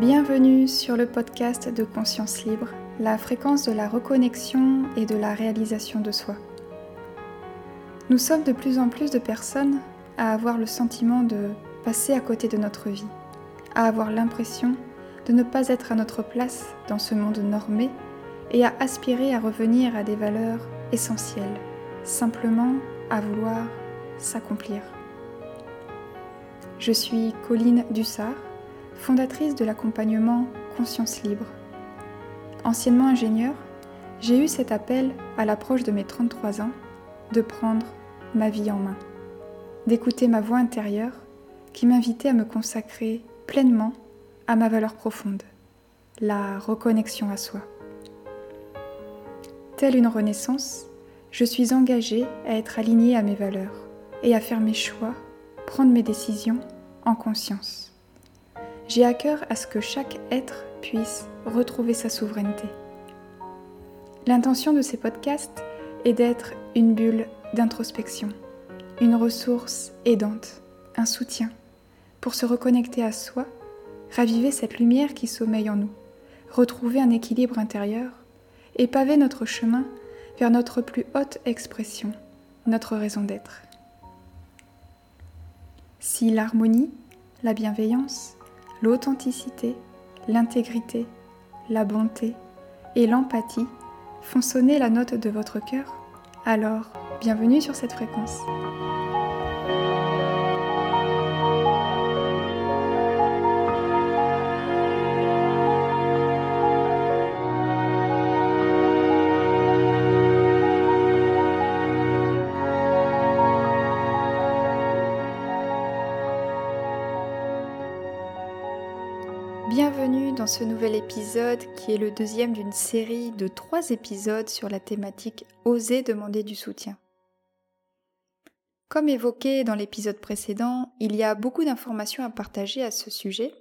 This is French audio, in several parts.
Bienvenue sur le podcast de Conscience Libre, la fréquence de la reconnexion et de la réalisation de soi. Nous sommes de plus en plus de personnes à avoir le sentiment de passer à côté de notre vie, à avoir l'impression de ne pas être à notre place dans ce monde normé et à aspirer à revenir à des valeurs essentielles, simplement à vouloir s'accomplir. Je suis Colline Dussard fondatrice de l'accompagnement Conscience Libre. Anciennement ingénieure, j'ai eu cet appel à l'approche de mes 33 ans de prendre ma vie en main, d'écouter ma voix intérieure qui m'invitait à me consacrer pleinement à ma valeur profonde, la reconnexion à soi. Telle une renaissance, je suis engagée à être alignée à mes valeurs et à faire mes choix, prendre mes décisions en conscience j'ai à cœur à ce que chaque être puisse retrouver sa souveraineté. L'intention de ces podcasts est d'être une bulle d'introspection, une ressource aidante, un soutien pour se reconnecter à soi, raviver cette lumière qui sommeille en nous, retrouver un équilibre intérieur et paver notre chemin vers notre plus haute expression, notre raison d'être. Si l'harmonie, la bienveillance, l'authenticité, l'intégrité, la bonté et l'empathie font sonner la note de votre cœur, alors bienvenue sur cette fréquence. Dans ce nouvel épisode qui est le deuxième d'une série de trois épisodes sur la thématique Oser demander du soutien. Comme évoqué dans l'épisode précédent, il y a beaucoup d'informations à partager à ce sujet,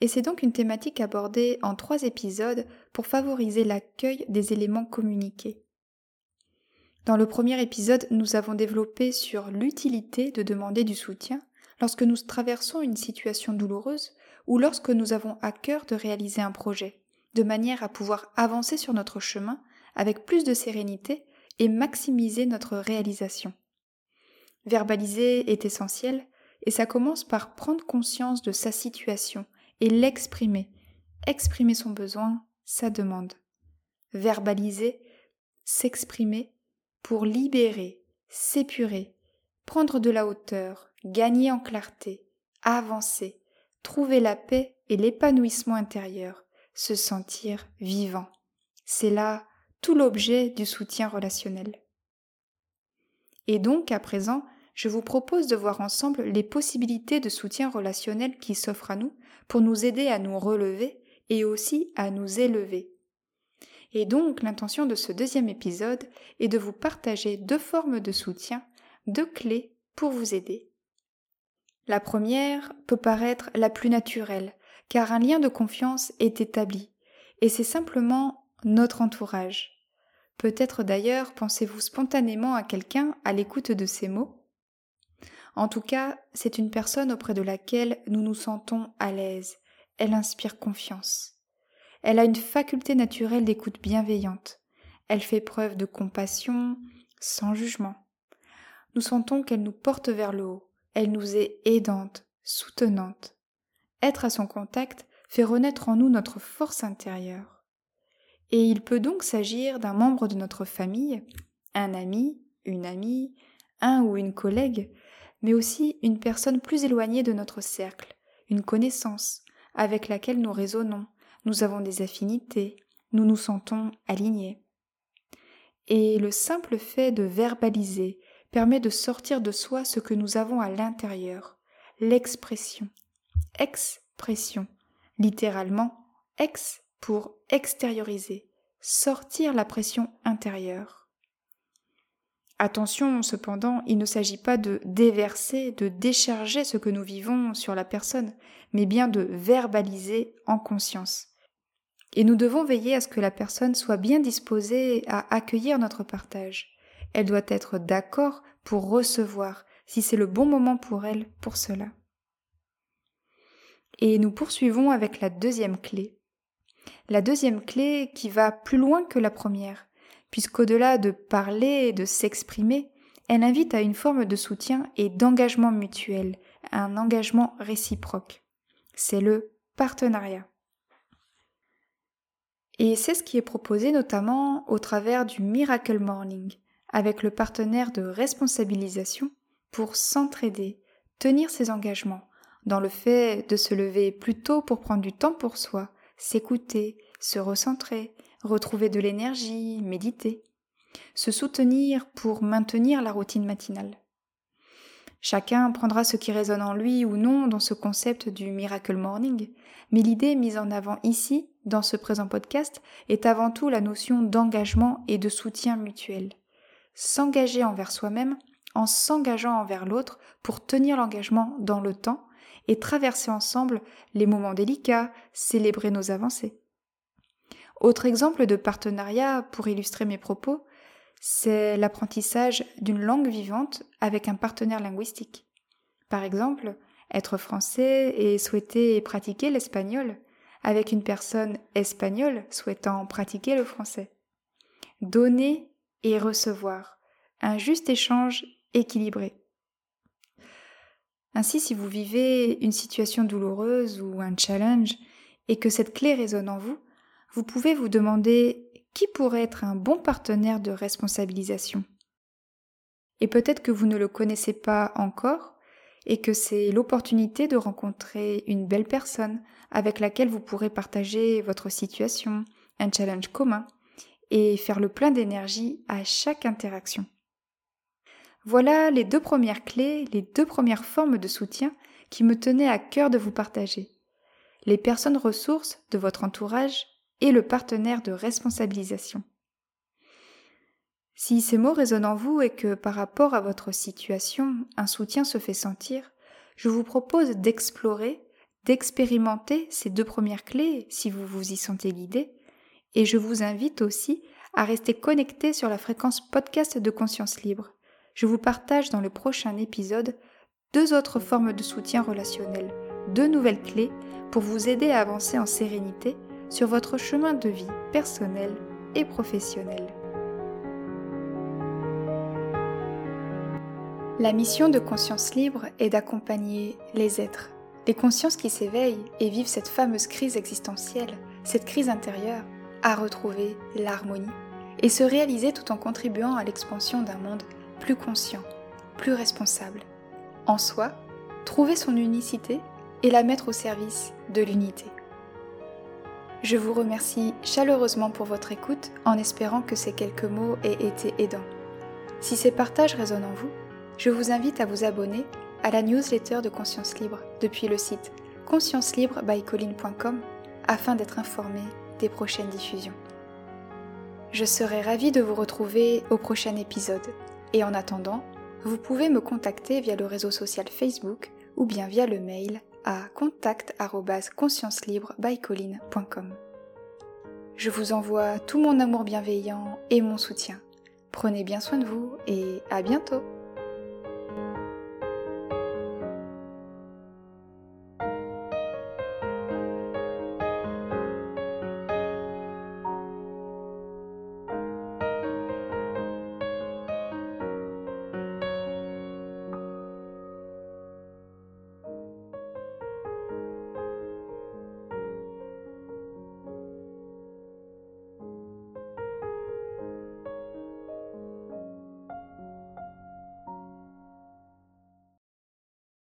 et c'est donc une thématique abordée en trois épisodes pour favoriser l'accueil des éléments communiqués. Dans le premier épisode, nous avons développé sur l'utilité de demander du soutien lorsque nous traversons une situation douloureuse ou lorsque nous avons à cœur de réaliser un projet, de manière à pouvoir avancer sur notre chemin avec plus de sérénité et maximiser notre réalisation. Verbaliser est essentiel et ça commence par prendre conscience de sa situation et l'exprimer, exprimer son besoin, sa demande. Verbaliser, s'exprimer pour libérer, s'épurer, prendre de la hauteur, gagner en clarté, avancer, trouver la paix et l'épanouissement intérieur, se sentir vivant. C'est là tout l'objet du soutien relationnel. Et donc, à présent, je vous propose de voir ensemble les possibilités de soutien relationnel qui s'offrent à nous pour nous aider à nous relever et aussi à nous élever. Et donc, l'intention de ce deuxième épisode est de vous partager deux formes de soutien, deux clés pour vous aider la première peut paraître la plus naturelle, car un lien de confiance est établi, et c'est simplement notre entourage. Peut-être d'ailleurs pensez-vous spontanément à quelqu'un à l'écoute de ces mots? En tout cas, c'est une personne auprès de laquelle nous nous sentons à l'aise, elle inspire confiance. Elle a une faculté naturelle d'écoute bienveillante, elle fait preuve de compassion, sans jugement. Nous sentons qu'elle nous porte vers le haut, elle nous est aidante, soutenante. Être à son contact fait renaître en nous notre force intérieure. Et il peut donc s'agir d'un membre de notre famille, un ami, une amie, un ou une collègue, mais aussi une personne plus éloignée de notre cercle, une connaissance avec laquelle nous raisonnons, nous avons des affinités, nous nous sentons alignés. Et le simple fait de verbaliser, permet de sortir de soi ce que nous avons à l'intérieur, l'expression. Expression, littéralement ex pour extérioriser, sortir la pression intérieure. Attention cependant, il ne s'agit pas de déverser, de décharger ce que nous vivons sur la personne, mais bien de verbaliser en conscience. Et nous devons veiller à ce que la personne soit bien disposée à accueillir notre partage. Elle doit être d'accord pour recevoir, si c'est le bon moment pour elle pour cela. Et nous poursuivons avec la deuxième clé. La deuxième clé qui va plus loin que la première, puisqu'au-delà de parler et de s'exprimer, elle invite à une forme de soutien et d'engagement mutuel, un engagement réciproque. C'est le partenariat. Et c'est ce qui est proposé notamment au travers du Miracle Morning, avec le partenaire de responsabilisation pour s'entraider, tenir ses engagements, dans le fait de se lever plus tôt pour prendre du temps pour soi, s'écouter, se recentrer, retrouver de l'énergie, méditer, se soutenir pour maintenir la routine matinale. Chacun prendra ce qui résonne en lui ou non dans ce concept du Miracle Morning, mais l'idée mise en avant ici, dans ce présent podcast, est avant tout la notion d'engagement et de soutien mutuel. S'engager envers soi-même en s'engageant envers l'autre pour tenir l'engagement dans le temps et traverser ensemble les moments délicats, célébrer nos avancées. Autre exemple de partenariat pour illustrer mes propos, c'est l'apprentissage d'une langue vivante avec un partenaire linguistique. Par exemple, être français et souhaiter pratiquer l'espagnol avec une personne espagnole souhaitant pratiquer le français. Donner et recevoir, un juste échange équilibré. Ainsi, si vous vivez une situation douloureuse ou un challenge et que cette clé résonne en vous, vous pouvez vous demander qui pourrait être un bon partenaire de responsabilisation Et peut-être que vous ne le connaissez pas encore et que c'est l'opportunité de rencontrer une belle personne avec laquelle vous pourrez partager votre situation, un challenge commun et faire le plein d'énergie à chaque interaction. Voilà les deux premières clés, les deux premières formes de soutien qui me tenaient à cœur de vous partager. Les personnes ressources de votre entourage et le partenaire de responsabilisation. Si ces mots résonnent en vous et que par rapport à votre situation, un soutien se fait sentir, je vous propose d'explorer, d'expérimenter ces deux premières clés si vous vous y sentez guidé, et je vous invite aussi à rester connecté sur la fréquence podcast de conscience libre. Je vous partage dans le prochain épisode deux autres formes de soutien relationnel, deux nouvelles clés pour vous aider à avancer en sérénité sur votre chemin de vie personnel et professionnel. La mission de Conscience Libre est d'accompagner les êtres, les consciences qui s'éveillent et vivent cette fameuse crise existentielle, cette crise intérieure, à retrouver l'harmonie et se réaliser tout en contribuant à l'expansion d'un monde plus conscient, plus responsable. En soi, trouver son unicité et la mettre au service de l'unité. Je vous remercie chaleureusement pour votre écoute en espérant que ces quelques mots aient été aidants. Si ces partages résonnent en vous, je vous invite à vous abonner à la newsletter de Conscience Libre depuis le site consciencelibrebycolline.com afin d'être informé prochaines diffusions. Je serai ravie de vous retrouver au prochain épisode et en attendant, vous pouvez me contacter via le réseau social Facebook ou bien via le mail à contact@consciencelibrebycolline.com. Je vous envoie tout mon amour bienveillant et mon soutien. Prenez bien soin de vous et à bientôt